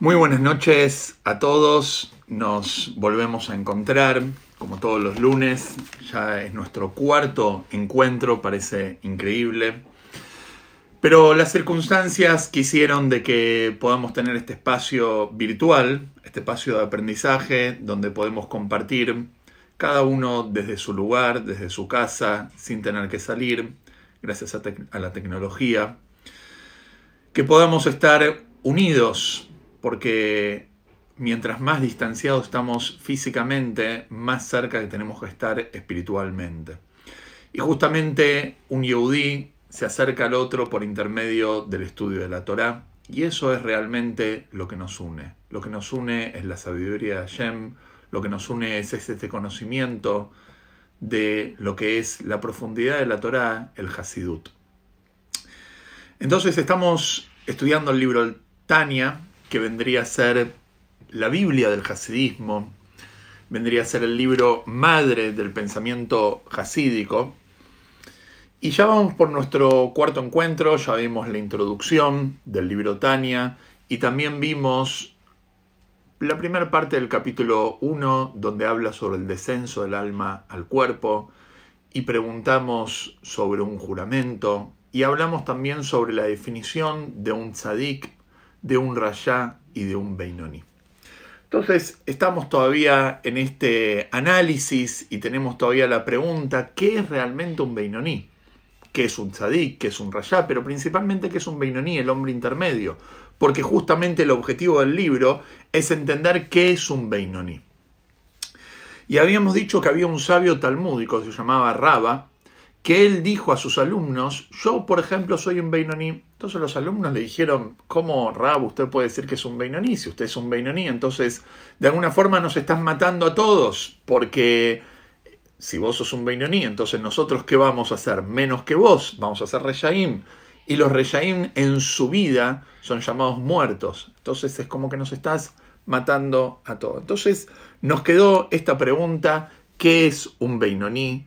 Muy buenas noches a todos. Nos volvemos a encontrar como todos los lunes. Ya es nuestro cuarto encuentro, parece increíble. Pero las circunstancias quisieron de que podamos tener este espacio virtual, este espacio de aprendizaje, donde podemos compartir cada uno desde su lugar, desde su casa, sin tener que salir, gracias a, a la tecnología. Que podamos estar unidos, porque mientras más distanciados estamos físicamente, más cerca que tenemos que estar espiritualmente. Y justamente un Yehudi se acerca al otro por intermedio del estudio de la Torá, y eso es realmente lo que nos une. Lo que nos une es la sabiduría de Hashem, lo que nos une es este conocimiento de lo que es la profundidad de la Torá, el Hasidut. Entonces estamos estudiando el libro Tania, que vendría a ser la Biblia del Hasidismo, vendría a ser el libro madre del pensamiento hasídico, y ya vamos por nuestro cuarto encuentro, ya vimos la introducción del libro Tania y también vimos la primera parte del capítulo 1 donde habla sobre el descenso del alma al cuerpo y preguntamos sobre un juramento y hablamos también sobre la definición de un tzadik, de un rayá y de un beinoni. Entonces, estamos todavía en este análisis y tenemos todavía la pregunta, ¿qué es realmente un beinoní? que es un tzadik, que es un rayá, pero principalmente que es un beinoní, el hombre intermedio. Porque justamente el objetivo del libro es entender qué es un beinoní. Y habíamos dicho que había un sabio talmúdico, se llamaba Raba, que él dijo a sus alumnos, yo por ejemplo soy un beinoní. Entonces los alumnos le dijeron, ¿cómo Rab usted puede decir que es un beinoní? Si usted es un beinoní, entonces de alguna forma nos están matando a todos, porque si vos sos un Beinoní, entonces nosotros ¿qué vamos a hacer? Menos que vos, vamos a hacer Reyaim. Y los Reyaim en su vida son llamados muertos. Entonces es como que nos estás matando a todos. Entonces nos quedó esta pregunta, ¿qué es un Beinoní?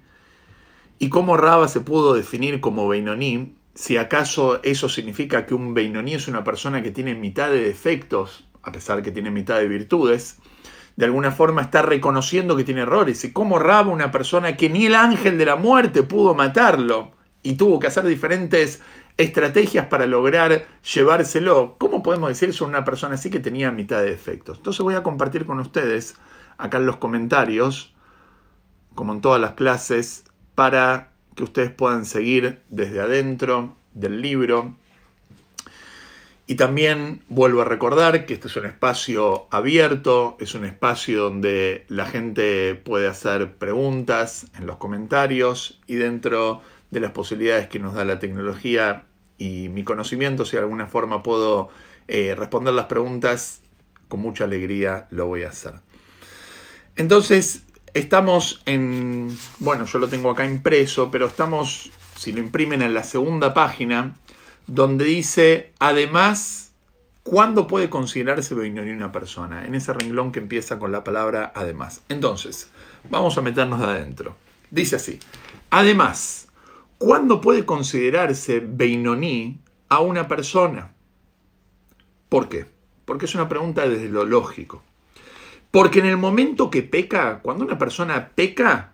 ¿Y cómo Raba se pudo definir como Beinoní? Si acaso eso significa que un Beinoní es una persona que tiene mitad de defectos, a pesar que tiene mitad de virtudes de alguna forma está reconociendo que tiene errores. ¿Y cómo Raba, una persona que ni el ángel de la muerte pudo matarlo y tuvo que hacer diferentes estrategias para lograr llevárselo? ¿Cómo podemos decir sobre una persona así que tenía mitad de defectos? Entonces voy a compartir con ustedes acá en los comentarios, como en todas las clases, para que ustedes puedan seguir desde adentro del libro y también vuelvo a recordar que este es un espacio abierto, es un espacio donde la gente puede hacer preguntas en los comentarios y dentro de las posibilidades que nos da la tecnología y mi conocimiento, si de alguna forma puedo eh, responder las preguntas, con mucha alegría lo voy a hacer. Entonces, estamos en, bueno, yo lo tengo acá impreso, pero estamos, si lo imprimen en la segunda página, donde dice, además, ¿cuándo puede considerarse Beinoní una persona? En ese renglón que empieza con la palabra además. Entonces, vamos a meternos de adentro. Dice así, además, ¿cuándo puede considerarse Beinoní a una persona? ¿Por qué? Porque es una pregunta desde lo lógico. Porque en el momento que peca, cuando una persona peca,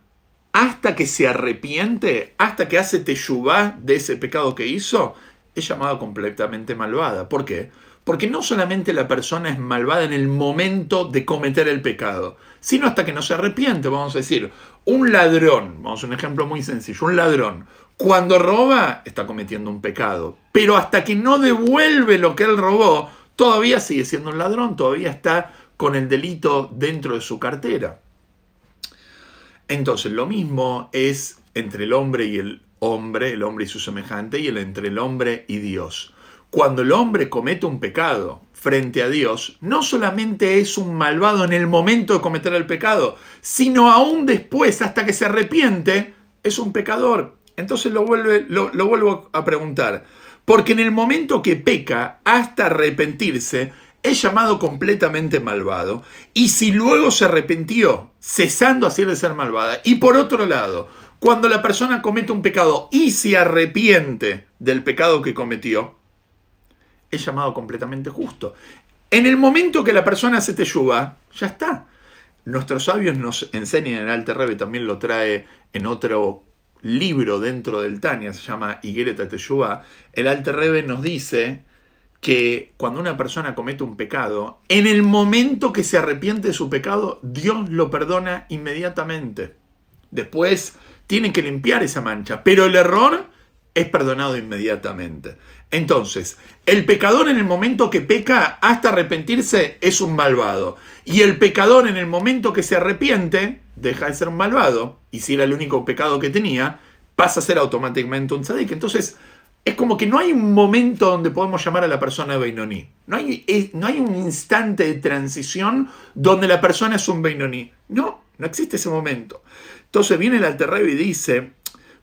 hasta que se arrepiente, hasta que hace teyubá de ese pecado que hizo, es llamada completamente malvada. ¿Por qué? Porque no solamente la persona es malvada en el momento de cometer el pecado, sino hasta que no se arrepiente, vamos a decir. Un ladrón, vamos a un ejemplo muy sencillo, un ladrón, cuando roba está cometiendo un pecado, pero hasta que no devuelve lo que él robó, todavía sigue siendo un ladrón, todavía está con el delito dentro de su cartera. Entonces, lo mismo es entre el hombre y el hombre, el hombre y su semejante, y el entre el hombre y Dios. Cuando el hombre comete un pecado frente a Dios, no solamente es un malvado en el momento de cometer el pecado, sino aún después, hasta que se arrepiente, es un pecador. Entonces lo, lo vuelvo a preguntar. Porque en el momento que peca, hasta arrepentirse, es llamado completamente malvado. Y si luego se arrepintió, cesando así de ser malvada, y por otro lado, cuando la persona comete un pecado y se arrepiente del pecado que cometió, es llamado completamente justo. En el momento que la persona hace teyuba, ya está. Nuestros sabios nos enseñan, el Alte Rebe también lo trae en otro libro dentro del Tania, se llama Higuereta Teyuba. El Alte Rebe nos dice que cuando una persona comete un pecado, en el momento que se arrepiente de su pecado, Dios lo perdona inmediatamente. Después tiene que limpiar esa mancha, pero el error es perdonado inmediatamente. Entonces, el pecador en el momento que peca hasta arrepentirse es un malvado. Y el pecador en el momento que se arrepiente deja de ser un malvado. Y si era el único pecado que tenía, pasa a ser automáticamente un tzadik. Entonces, es como que no hay un momento donde podemos llamar a la persona Beinoní. No hay, no hay un instante de transición donde la persona es un Beinoní. No, no existe ese momento. Entonces viene el Alterrebe y dice,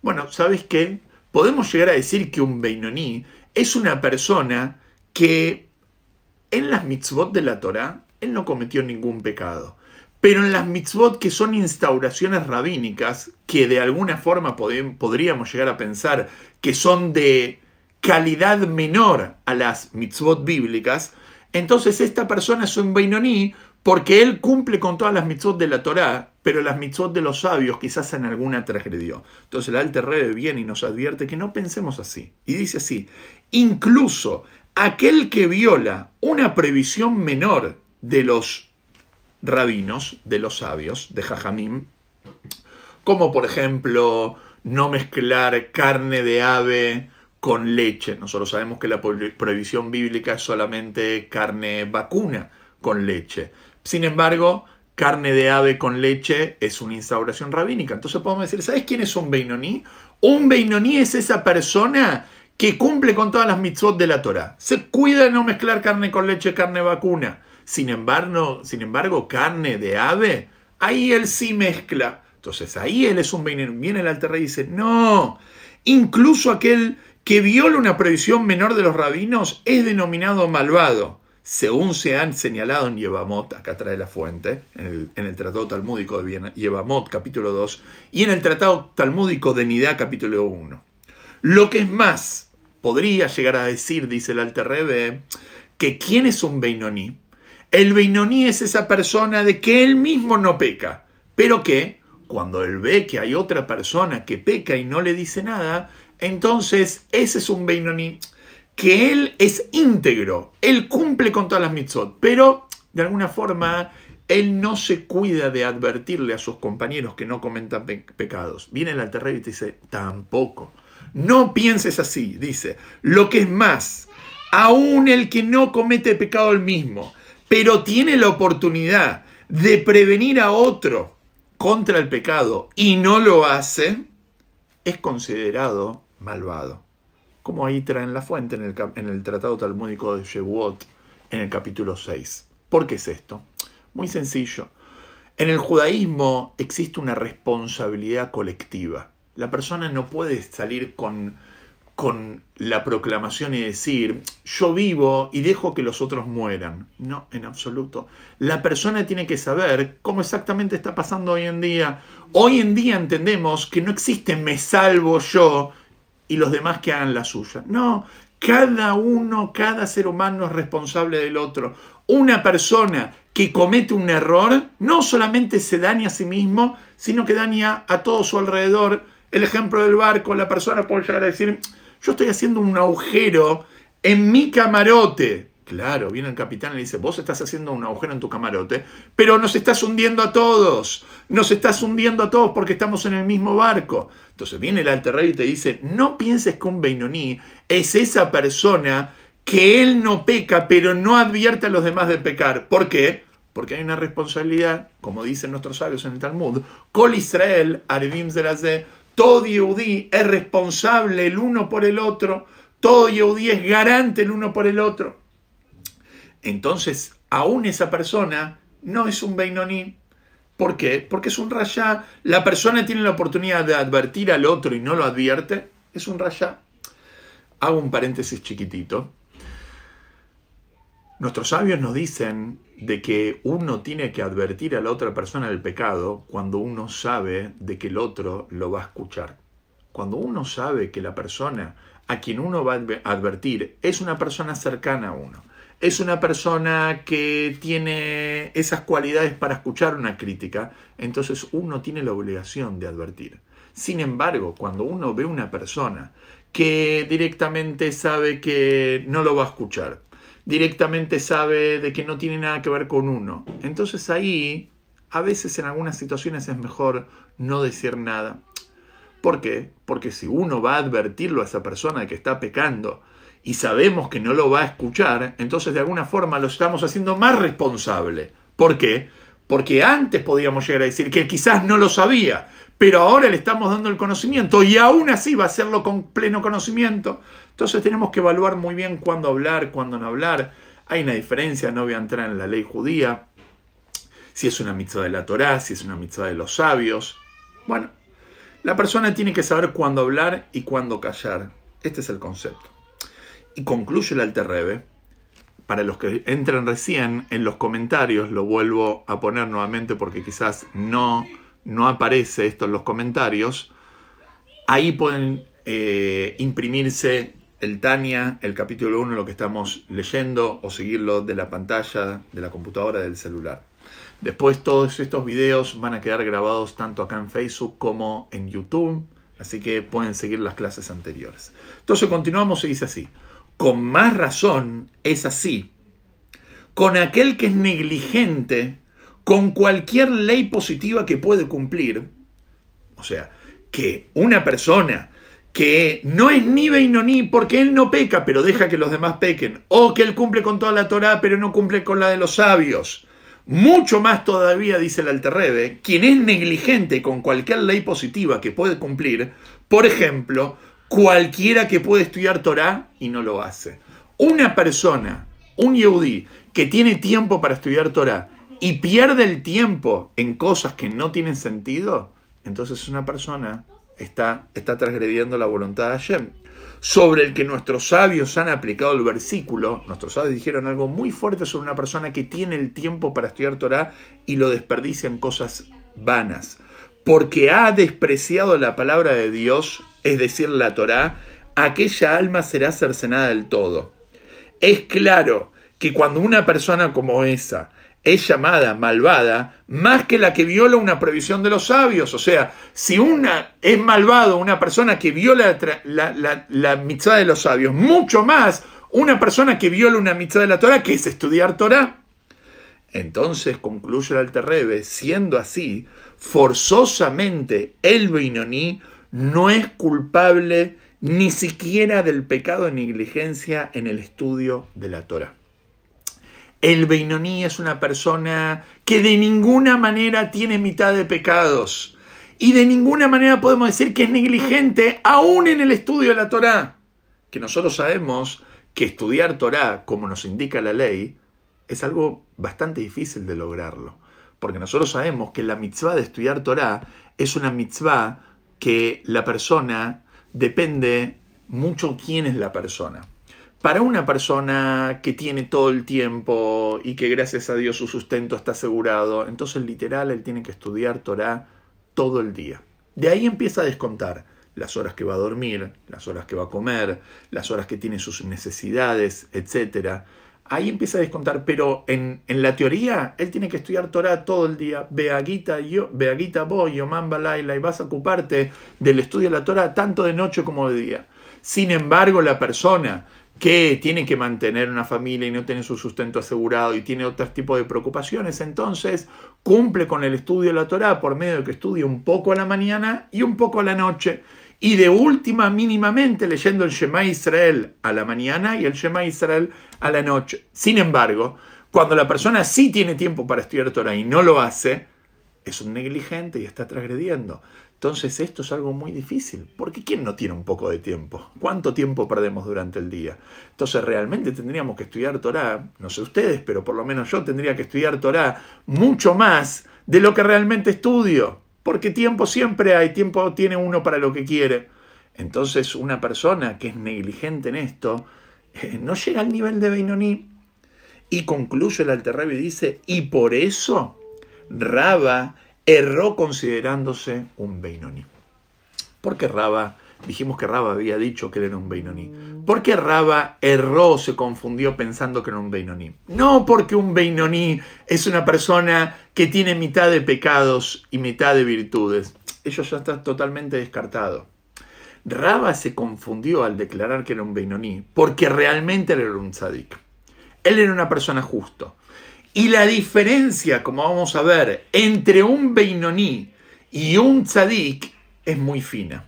bueno, ¿sabes qué? Podemos llegar a decir que un Beinoní es una persona que en las mitzvot de la Torah, él no cometió ningún pecado. Pero en las mitzvot que son instauraciones rabínicas, que de alguna forma podríamos llegar a pensar que son de calidad menor a las mitzvot bíblicas, entonces esta persona es un Beinoní porque él cumple con todas las mitzvot de la Torá, pero las mitzvot de los sabios quizás en alguna transgredió. Entonces el Alter Rebbe viene y nos advierte que no pensemos así. Y dice así, incluso aquel que viola una previsión menor de los rabinos, de los sabios, de Jajamim, como por ejemplo no mezclar carne de ave con leche. Nosotros sabemos que la prohibición bíblica es solamente carne vacuna con leche. Sin embargo, carne de ave con leche es una instauración rabínica. Entonces podemos decir, ¿sabes quién es un Beinoní? Un Beinoní es esa persona que cumple con todas las mitzvot de la Torah. Se cuida de no mezclar carne con leche, carne vacuna. Sin embargo, sin embargo, carne de ave, ahí él sí mezcla. Entonces ahí él es un Beinoní. Viene el alter rey y dice, no, incluso aquel que viola una previsión menor de los rabinos es denominado malvado según se han señalado en Yevamot, acá trae la fuente, en el, Tratado Talmúdico de Yevamot, capítulo 2, y en el Tratado Talmúdico de Nidá, capítulo 1. Lo que es más, podría llegar a decir, dice el Alter Rebbe, que ¿quién es un Beinoní? El Beinoní es esa persona de que él mismo no peca, pero que cuando él ve que hay otra persona que peca y no le dice nada, entonces ese es un Beinoní que él es íntegro, él cumple con todas las mitzvot, pero de alguna forma él no se cuida de advertirle a sus compañeros que no comentan pecados. Viene el Alter y te dice, tampoco. No pienses así, dice. Lo que es más, aún el que no comete pecado el mismo, pero tiene la oportunidad de prevenir a otro contra el pecado y no lo hace, es considerado malvado como ahí traen la fuente en el, en el Tratado Talmúdico de Shevuot, en el capítulo 6. ¿Por qué es esto? Muy sencillo. En el judaísmo existe una responsabilidad colectiva. La persona no puede salir con, con la proclamación y decir, yo vivo y dejo que los otros mueran. No, en absoluto. La persona tiene que saber cómo exactamente está pasando hoy en día. Hoy en día entendemos que no existe me salvo yo y los demás que hagan la suya. No, cada uno, cada ser humano es responsable del otro. Una persona que comete un error no solamente se daña a sí mismo, sino que daña a todo su alrededor. El ejemplo del barco, la persona puede llegar a decir, yo estoy haciendo un agujero en mi camarote. Claro, viene el capitán y le dice, vos estás haciendo un agujero en tu camarote, pero nos estás hundiendo a todos, nos estás hundiendo a todos porque estamos en el mismo barco. Entonces viene el alter rey y te dice, no pienses que un Beinoní es esa persona que él no peca, pero no advierte a los demás de pecar. ¿Por qué? Porque hay una responsabilidad, como dicen nuestros sabios en el Talmud, Col Israel, Arevim Zeraze, todo Yehudí es responsable el uno por el otro, todo Yehudí es garante el uno por el otro entonces aún esa persona no es un Beinoní. ¿Por qué? Porque es un rayá. La persona tiene la oportunidad de advertir al otro y no lo advierte. Es un rayá. Hago un paréntesis chiquitito. Nuestros sabios nos dicen de que uno tiene que advertir a la otra persona del pecado cuando uno sabe de que el otro lo va a escuchar. Cuando uno sabe que la persona a quien uno va a advertir es una persona cercana a uno es una persona que tiene esas cualidades para escuchar una crítica, entonces uno tiene la obligación de advertir. Sin embargo, cuando uno ve una persona que directamente sabe que no lo va a escuchar, directamente sabe de que no tiene nada que ver con uno, entonces ahí a veces en algunas situaciones es mejor no decir nada. ¿Por qué? Porque si uno va a advertirlo a esa persona que está pecando y sabemos que no lo va a escuchar, entonces de alguna forma lo estamos haciendo más responsable. ¿Por qué? Porque antes podíamos llegar a decir que quizás no lo sabía, pero ahora le estamos dando el conocimiento y aún así va a hacerlo con pleno conocimiento. Entonces tenemos que evaluar muy bien cuándo hablar, cuándo no hablar. Hay una diferencia, no voy a entrar en la ley judía, si es una mitzvah de la Torá, si es una mitzvah de los sabios. Bueno, la persona tiene que saber cuándo hablar y cuándo callar. Este es el concepto. Y concluye el Alter Para los que entran recién en los comentarios, lo vuelvo a poner nuevamente porque quizás no, no aparece esto en los comentarios. Ahí pueden eh, imprimirse el Tania, el capítulo 1, lo que estamos leyendo, o seguirlo de la pantalla, de la computadora, del celular. Después todos estos videos van a quedar grabados tanto acá en Facebook como en YouTube, así que pueden seguir las clases anteriores. Entonces continuamos y dice así, con más razón es así, con aquel que es negligente con cualquier ley positiva que puede cumplir, o sea, que una persona que no es ni ni porque él no peca, pero deja que los demás pequen, o que él cumple con toda la Torah, pero no cumple con la de los sabios, mucho más todavía, dice el Alterrebe, quien es negligente con cualquier ley positiva que puede cumplir, por ejemplo, cualquiera que puede estudiar Torah y no lo hace. Una persona, un yehudí, que tiene tiempo para estudiar Torah y pierde el tiempo en cosas que no tienen sentido, entonces es una persona está, está transgrediendo la voluntad de Hashem sobre el que nuestros sabios han aplicado el versículo, nuestros sabios dijeron algo muy fuerte sobre una persona que tiene el tiempo para estudiar Torah y lo desperdicia en cosas vanas, porque ha despreciado la palabra de Dios, es decir, la Torah, aquella alma será cercenada del todo. Es claro que cuando una persona como esa es llamada malvada más que la que viola una prohibición de los sabios. O sea, si una es malvado, una persona que viola la, la, de los sabios, mucho más una persona que viola una mitzvah de la Torah, que es estudiar Torah. Entonces concluye el Alterrebe, siendo así, forzosamente el Beinoní no es culpable ni siquiera del pecado de negligencia en el estudio de la Torah. El Beinoní es una persona que de ninguna manera tiene mitad de pecados. Y de ninguna manera podemos decir que es negligente, aún en el estudio de la Torá. Que nosotros sabemos que estudiar Torá, como nos indica la ley, es algo bastante difícil de lograrlo. Porque nosotros sabemos que la mitzvah de estudiar Torá es una mitzvah que la persona depende mucho quién es la persona para una persona que tiene todo el tiempo y que gracias a Dios su sustento está asegurado, entonces literal él tiene que estudiar Torah todo el día. De ahí empieza a descontar las horas que va a dormir, las horas que va a comer, las horas que tiene sus necesidades, etc. Ahí empieza a descontar, pero en, la teoría él tiene que estudiar Torah todo el día. Beaguita, yo, Beaguita voy, Yomamba Laila, y vas a ocuparte del estudio de la Torah tanto de noche como de día. Sin embargo, la persona que tiene que mantener una familia y no tiene su sustento asegurado y tiene otro tipo de preocupaciones, entonces cumple con el estudio de la Torah por medio de que estudie un poco a la mañana y un poco a la noche. Y de última, mínimamente, leyendo el Shema Israel a la mañana y el Shema Israel a la noche. Sin embargo, cuando la persona sí tiene tiempo para estudiar Torah y no lo hace, es un negligente y está transgrediendo. Entonces esto es algo muy difícil, porque ¿quién no tiene un poco de tiempo? ¿Cuánto tiempo perdemos durante el día? Entonces realmente tendríamos que estudiar Torah, no sé ustedes, pero por lo menos yo tendría que estudiar Torah mucho más de lo que realmente estudio, porque tiempo siempre hay, tiempo tiene uno para lo que quiere. Entonces una persona que es negligente en esto eh, no llega al nivel de Beinoní. Y concluye el Alterrebe y dice, y por eso Raba erró considerándose un Beinoní. Porque Raba dijimos que Raba había dicho que era un Beinoní. ¿Por qué Raba erró, se confundió pensando que era un Beinoní? No porque un Beinoní es una persona que tiene mitad de pecados y mitad de virtudes. Eso ya está totalmente descartado. Raba se confundió al declarar que era un Beinoní porque realmente era un tzadik. Él era una persona justo. Y la diferencia, como vamos a ver, entre un Beinoní y un tzadik es muy fina.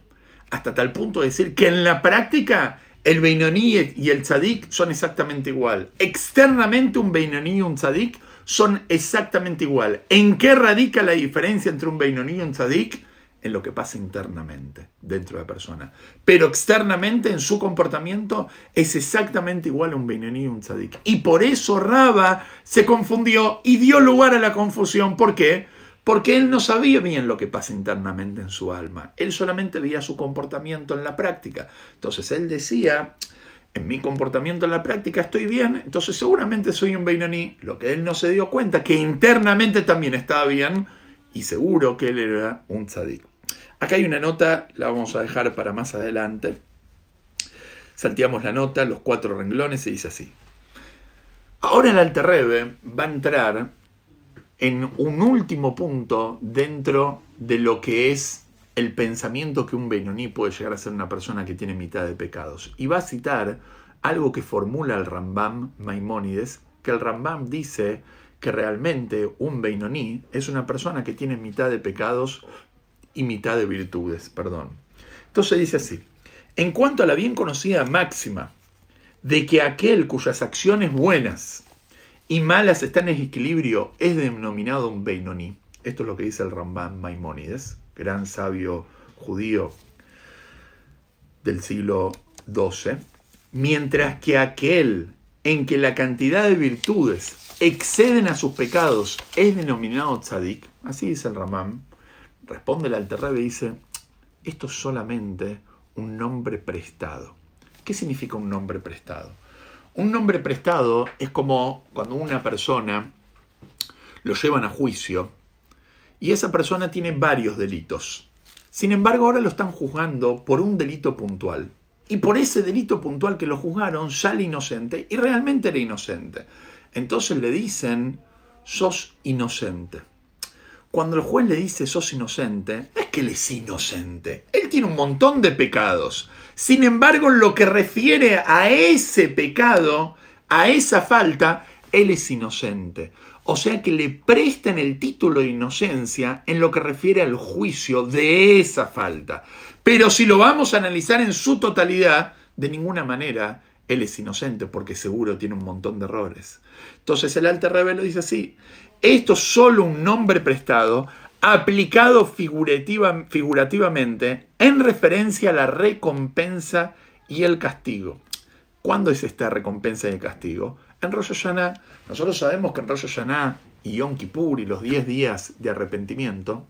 Hasta tal punto de decir que en la práctica el Beinoní y el Tzadik son exactamente igual. Externamente un Beinoní y un Tzadik son exactamente igual. ¿En qué radica la diferencia entre un Beinoní y un Tzadik? En lo que pasa internamente dentro de la persona. Pero externamente en su comportamiento es exactamente igual a un Beinoní y un Tzadik. Y por eso Raba se confundió y dio lugar a la confusión. ¿Por qué? porque él no sabía bien lo que pasa internamente en su alma. Él solamente veía su comportamiento en la práctica. Entonces él decía, en mi comportamiento en la práctica estoy bien, entonces seguramente soy un Beinoní. Lo que él no se dio cuenta, que internamente también estaba bien, y seguro que él era un tzadik. Acá hay una nota, la vamos a dejar para más adelante. Salteamos la nota, los cuatro renglones, y dice así. Ahora el Alterrebe va a entrar en un último punto dentro de lo que es el pensamiento que un Benoní puede llegar a ser una persona que tiene mitad de pecados. Y va a citar algo que formula el Rambam Maimónides, que el Rambam dice que realmente un Beinoní es una persona que tiene mitad de pecados y mitad de virtudes, perdón. Entonces dice así, en cuanto a la bien conocida máxima de que aquel cuyas acciones buenas y malas están en equilibrio, es denominado un Beinoní. Esto es lo que dice el Ramban Maimónides, gran sabio judío del siglo XII. Mientras que aquel en que la cantidad de virtudes exceden a sus pecados es denominado tzadik, así dice el Ramán, responde el Alterrebe y dice, esto es solamente un nombre prestado. ¿Qué significa un nombre prestado? Un nombre prestado es como cuando una persona lo llevan a juicio y esa persona tiene varios delitos. Sin embargo, ahora lo están juzgando por un delito puntual. Y por ese delito puntual que lo juzgaron sale inocente y realmente era inocente. Entonces le dicen, sos inocente. Cuando el juez le dice sos inocente, no es que él es inocente. Él tiene un montón de pecados. Sin embargo, en lo que refiere a ese pecado, a esa falta, él es inocente. O sea que le prestan el título de inocencia en lo que refiere al juicio de esa falta. Pero si lo vamos a analizar en su totalidad, de ninguna manera él es inocente porque seguro tiene un montón de errores. Entonces el Alter Rebelo dice así, esto es solo un nombre prestado aplicado figurativa, figurativamente en referencia a la recompensa y el castigo. ¿Cuándo es esta recompensa y el castigo? En Rosh Hashanah. Nosotros sabemos que en Rosh Hashanah y Yom Kippur y los 10 días de arrepentimiento,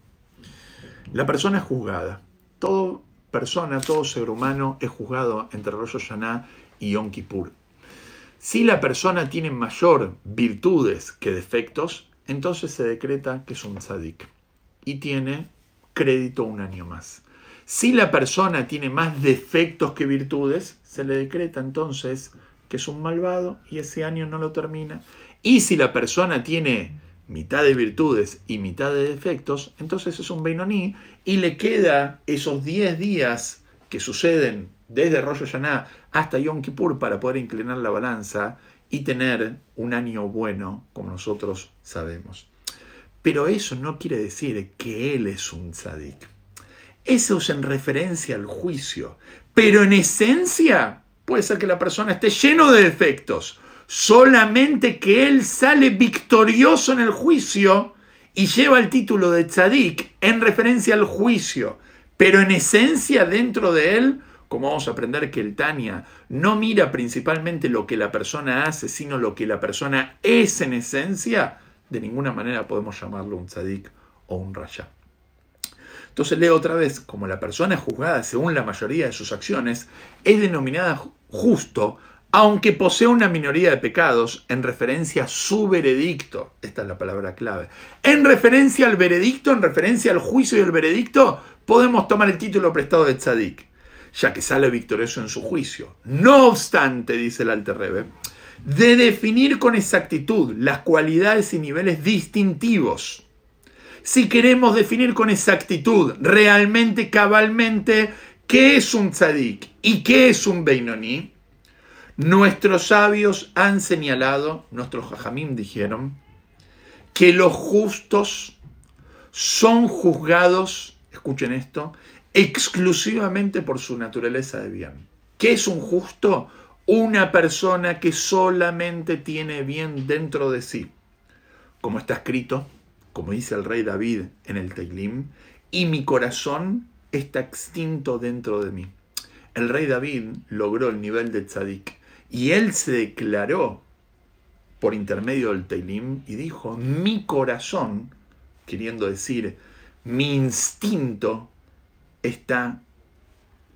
la persona es juzgada. Toda persona, todo ser humano es juzgado entre Rosh Hashanah y Yom Kippur. Si la persona tiene mayor virtudes que defectos, entonces se decreta que es un tzadik y tiene crédito un año más. Si la persona tiene más defectos que virtudes, se le decreta entonces que es un malvado y ese año no lo termina. Y si la persona tiene mitad de virtudes y mitad de defectos, entonces es un Beinoní y le queda esos 10 días que suceden desde Rosh Hashanah hasta Yom Kippur para poder inclinar la balanza y tener un año bueno, como nosotros sabemos. Pero eso no quiere decir que él es un tzadik. Eso es en referencia al juicio. Pero en esencia puede ser que la persona esté lleno de defectos. Solamente que él sale victorioso en el juicio y lleva el título de tzadik en referencia al juicio. Pero en esencia dentro de él como vamos a aprender que el Tania no mira principalmente lo que la persona hace, sino lo que la persona es en esencia, de ninguna manera podemos llamarlo un tzadik o un rasha. Entonces leo otra vez, como la persona juzgada según la mayoría de sus acciones, es denominada justo, aunque posee una minoría de pecados, en referencia a su veredicto. Esta es la palabra clave. En referencia al veredicto, en referencia al juicio y el veredicto, podemos tomar el título prestado de tzadik ya que sale victorioso en su juicio. No obstante, dice el Alter Rebbe, de definir con exactitud las cualidades y niveles distintivos. Si queremos definir con exactitud, realmente, cabalmente, qué es un tzadik y qué es un beinoní, nuestros sabios han señalado, nuestros jajamim dijeron, que los justos son juzgados, escuchen esto, exclusivamente por su naturaleza de bien. ¿Qué es un justo? Una persona que solamente tiene bien dentro de sí. Como está escrito, como dice el rey David en el Teilim, y mi corazón está extinto dentro de mí. El rey David logró el nivel de tzadik y él se declaró por intermedio del Teilim y dijo, mi corazón, queriendo decir, mi instinto está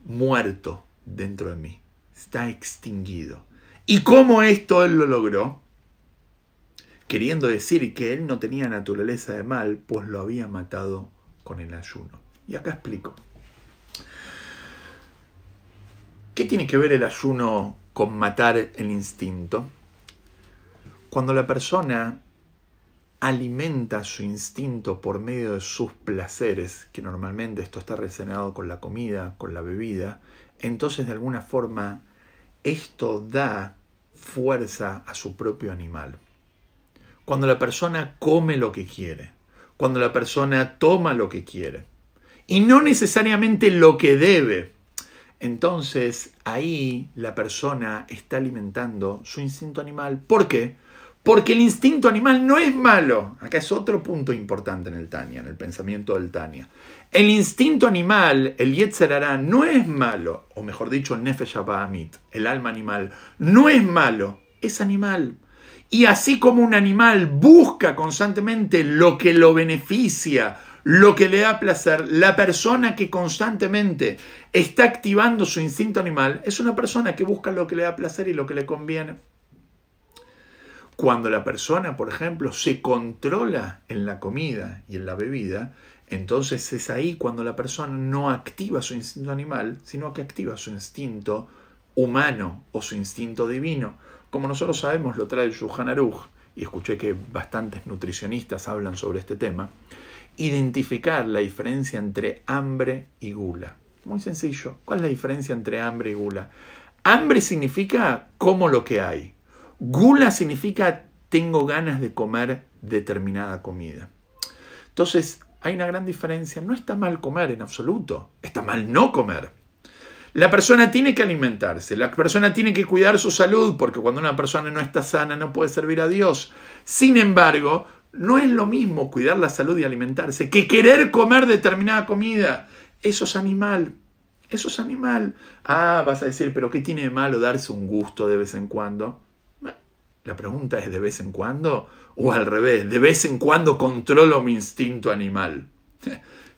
muerto dentro de mí, está extinguido. ¿Y cómo esto él lo logró? Queriendo decir que él no tenía naturaleza de mal, pues lo había matado con el ayuno. Y acá explico. ¿Qué tiene que ver el ayuno con matar el instinto? Cuando la persona alimenta su instinto por medio de sus placeres, que normalmente esto está relacionado con la comida, con la bebida, entonces de alguna forma esto da fuerza a su propio animal. Cuando la persona come lo que quiere, cuando la persona toma lo que quiere, y no necesariamente lo que debe, entonces ahí la persona está alimentando su instinto animal. ¿Por qué? Porque el instinto animal no es malo. Acá es otro punto importante en el Tania, en el pensamiento del Tania. El instinto animal, el Yetzerará, no es malo, o mejor dicho, el Nefesh Amit, el alma animal, no es malo, es animal. Y así como un animal busca constantemente lo que lo beneficia, lo que le da placer, la persona que constantemente está activando su instinto animal es una persona que busca lo que le da placer y lo que le conviene. Cuando la persona, por ejemplo, se controla en la comida y en la bebida, entonces es ahí cuando la persona no activa su instinto animal, sino que activa su instinto humano o su instinto divino. Como nosotros sabemos, lo trae Shulchan Aruch, y escuché que bastantes nutricionistas hablan sobre este tema, identificar la diferencia entre hambre y gula. Muy sencillo. ¿Cuál es la diferencia entre hambre y gula? Hambre significa como lo que hay. Gula significa tengo ganas de comer determinada comida. Entonces, hay una gran diferencia. No está mal comer en absoluto. Está mal no comer. La persona tiene que alimentarse, la persona tiene que cuidar su salud, porque cuando una persona no está sana no puede servir a Dios. Sin embargo, no es lo mismo cuidar la salud y alimentarse que querer comer determinada comida. Eso es animal. Eso es animal. Ah, vas a decir, pero ¿qué tiene de malo darse un gusto de vez en cuando? La pregunta es de vez en cuando o al revés, de vez en cuando controlo mi instinto animal.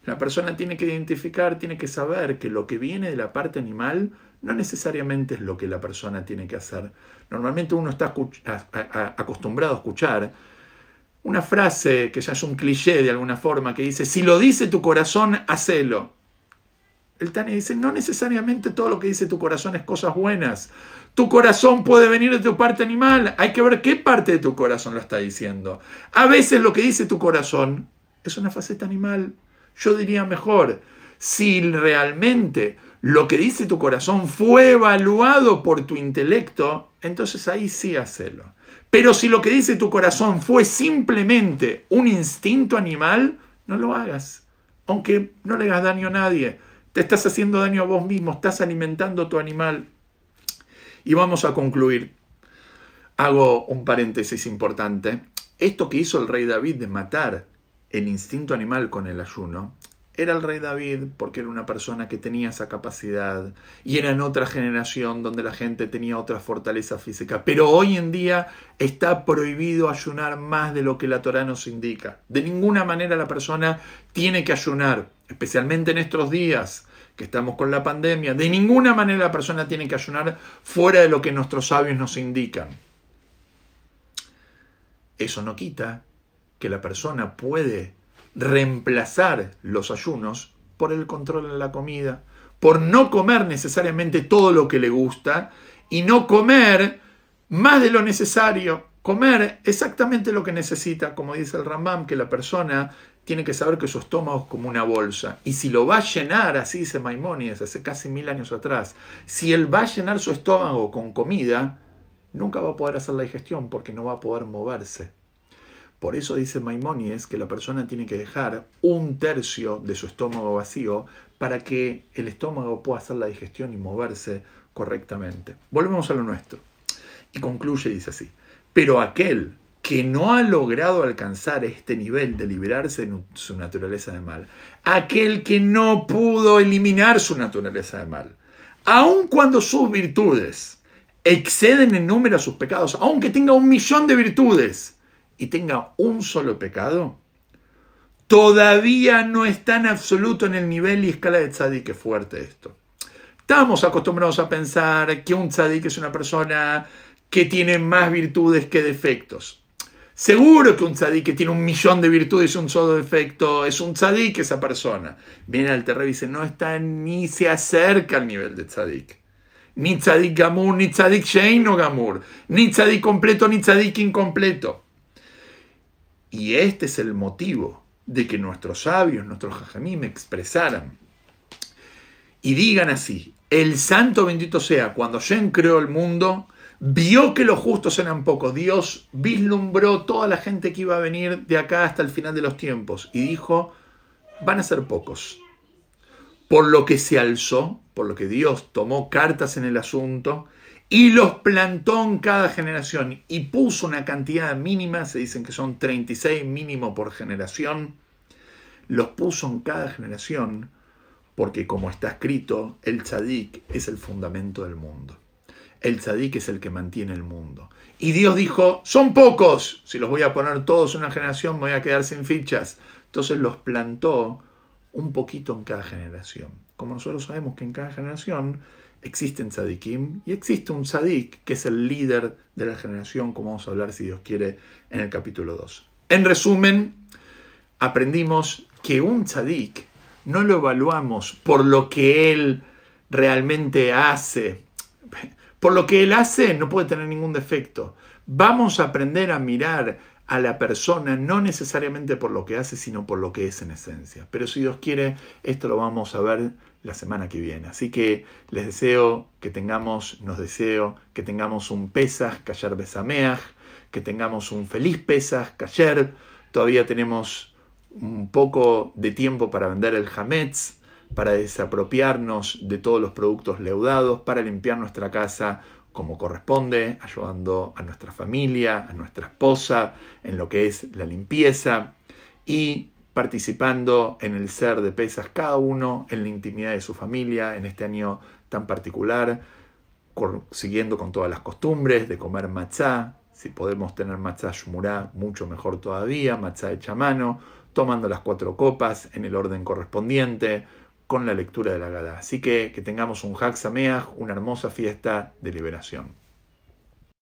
La persona tiene que identificar, tiene que saber que lo que viene de la parte animal no necesariamente es lo que la persona tiene que hacer. Normalmente uno está acostumbrado a escuchar una frase que ya es un cliché de alguna forma, que dice, si lo dice tu corazón, hacelo. El Tania dice, no necesariamente todo lo que dice tu corazón es cosas buenas. Tu corazón puede venir de tu parte animal. Hay que ver qué parte de tu corazón lo está diciendo. A veces lo que dice tu corazón es una faceta animal. Yo diría mejor, si realmente lo que dice tu corazón fue evaluado por tu intelecto, entonces ahí sí hacelo. Pero si lo que dice tu corazón fue simplemente un instinto animal, no lo hagas. Aunque no le hagas daño a nadie. Te estás haciendo daño a vos mismo, estás alimentando tu animal. Y vamos a concluir. Hago un paréntesis importante. Esto que hizo el rey David de matar el instinto animal con el ayuno, era el rey David porque era una persona que tenía esa capacidad y era en otra generación donde la gente tenía otra fortaleza física. Pero hoy en día está prohibido ayunar más de lo que la Torah nos indica. De ninguna manera la persona tiene que ayunar, especialmente en estos días estamos con la pandemia. De ninguna manera la persona tiene que ayunar fuera de lo que nuestros sabios nos indican. Eso no quita que la persona puede reemplazar los ayunos por el control en la comida, por no comer necesariamente todo lo que le gusta y no comer más de lo necesario, comer exactamente lo que necesita, como dice el Rambam, que la persona tiene que saber que su estómago es como una bolsa. Y si lo va a llenar, así dice Maimónides hace casi mil años atrás, si él va a llenar su estómago con comida, nunca va a poder hacer la digestión porque no va a poder moverse. Por eso dice Maimónides que la persona tiene que dejar un tercio de su estómago vacío para que el estómago pueda hacer la digestión y moverse correctamente. Volvemos a lo nuestro. Y concluye, dice así, pero aquel que no ha logrado alcanzar este nivel de liberarse de su naturaleza de mal, aquel que no pudo eliminar su naturaleza de mal, aun cuando sus virtudes exceden en número a sus pecados, aunque tenga un millón de virtudes y tenga un solo pecado, todavía no está en absoluto en el nivel y escala de tzadik que fuerte esto. Estamos acostumbrados a pensar que un tzadik es una persona que tiene más virtudes que defectos. Seguro que un tzadik que tiene un millón de virtudes y un solo defecto es un tzadik esa persona. Viene al terreno y dice, no está ni se acerca al nivel de tzadik. Ni tzadik gamur, ni tzadik sheino gamur. Ni tzadik completo, ni tzadik incompleto. Y este es el motivo de que nuestros sabios, nuestros jajamim expresaran y digan así, el santo bendito sea, cuando Shem creó el mundo, vio que los justos eran pocos. Dios vislumbró toda la gente que iba a venir de acá hasta el final de los tiempos y dijo, van a ser pocos. Por lo que se alzó, por lo que Dios tomó cartas en el asunto y los plantó en cada generación y puso una cantidad mínima, se dicen que son 36 mínimo por generación, los puso en cada generación porque como está escrito, el tzadik es el fundamento del mundo. El tzadik es el que mantiene el mundo. Y Dios dijo, son pocos, si los voy a poner todos en una generación me voy a quedar sin fichas. Entonces los plantó un poquito en cada generación. Como nosotros sabemos que en cada generación existen tzadikim y existe un tzadik que es el líder de la generación, como vamos a hablar si Dios quiere en el capítulo 2. En resumen, aprendimos que un tzadik no lo evaluamos por lo que él realmente hace, por lo que él hace no puede tener ningún defecto. Vamos a aprender a mirar a la persona no necesariamente por lo que hace, sino por lo que es en esencia. Pero si Dios quiere, esto lo vamos a ver la semana que viene. Así que les deseo que tengamos, nos deseo que tengamos un Pesach, Kayer Besameach, que tengamos un feliz Pesach, Kayer. Todavía tenemos un poco de tiempo para vender el Hametz, para desapropiarnos de todos los productos leudados, para limpiar nuestra casa como corresponde, ayudando a nuestra familia, a nuestra esposa en lo que es la limpieza y participando en el ser de pesas cada uno en la intimidad de su familia en este año tan particular, siguiendo con todas las costumbres de comer matzá, si podemos tener matzá shumurá, mucho mejor todavía, matzá hecha a mano, tomando las cuatro copas en el orden correspondiente, con la lectura de la Gada. Así que que tengamos un Hag una hermosa fiesta de liberación.